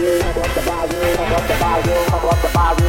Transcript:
up the volume, up the volume, up the volume.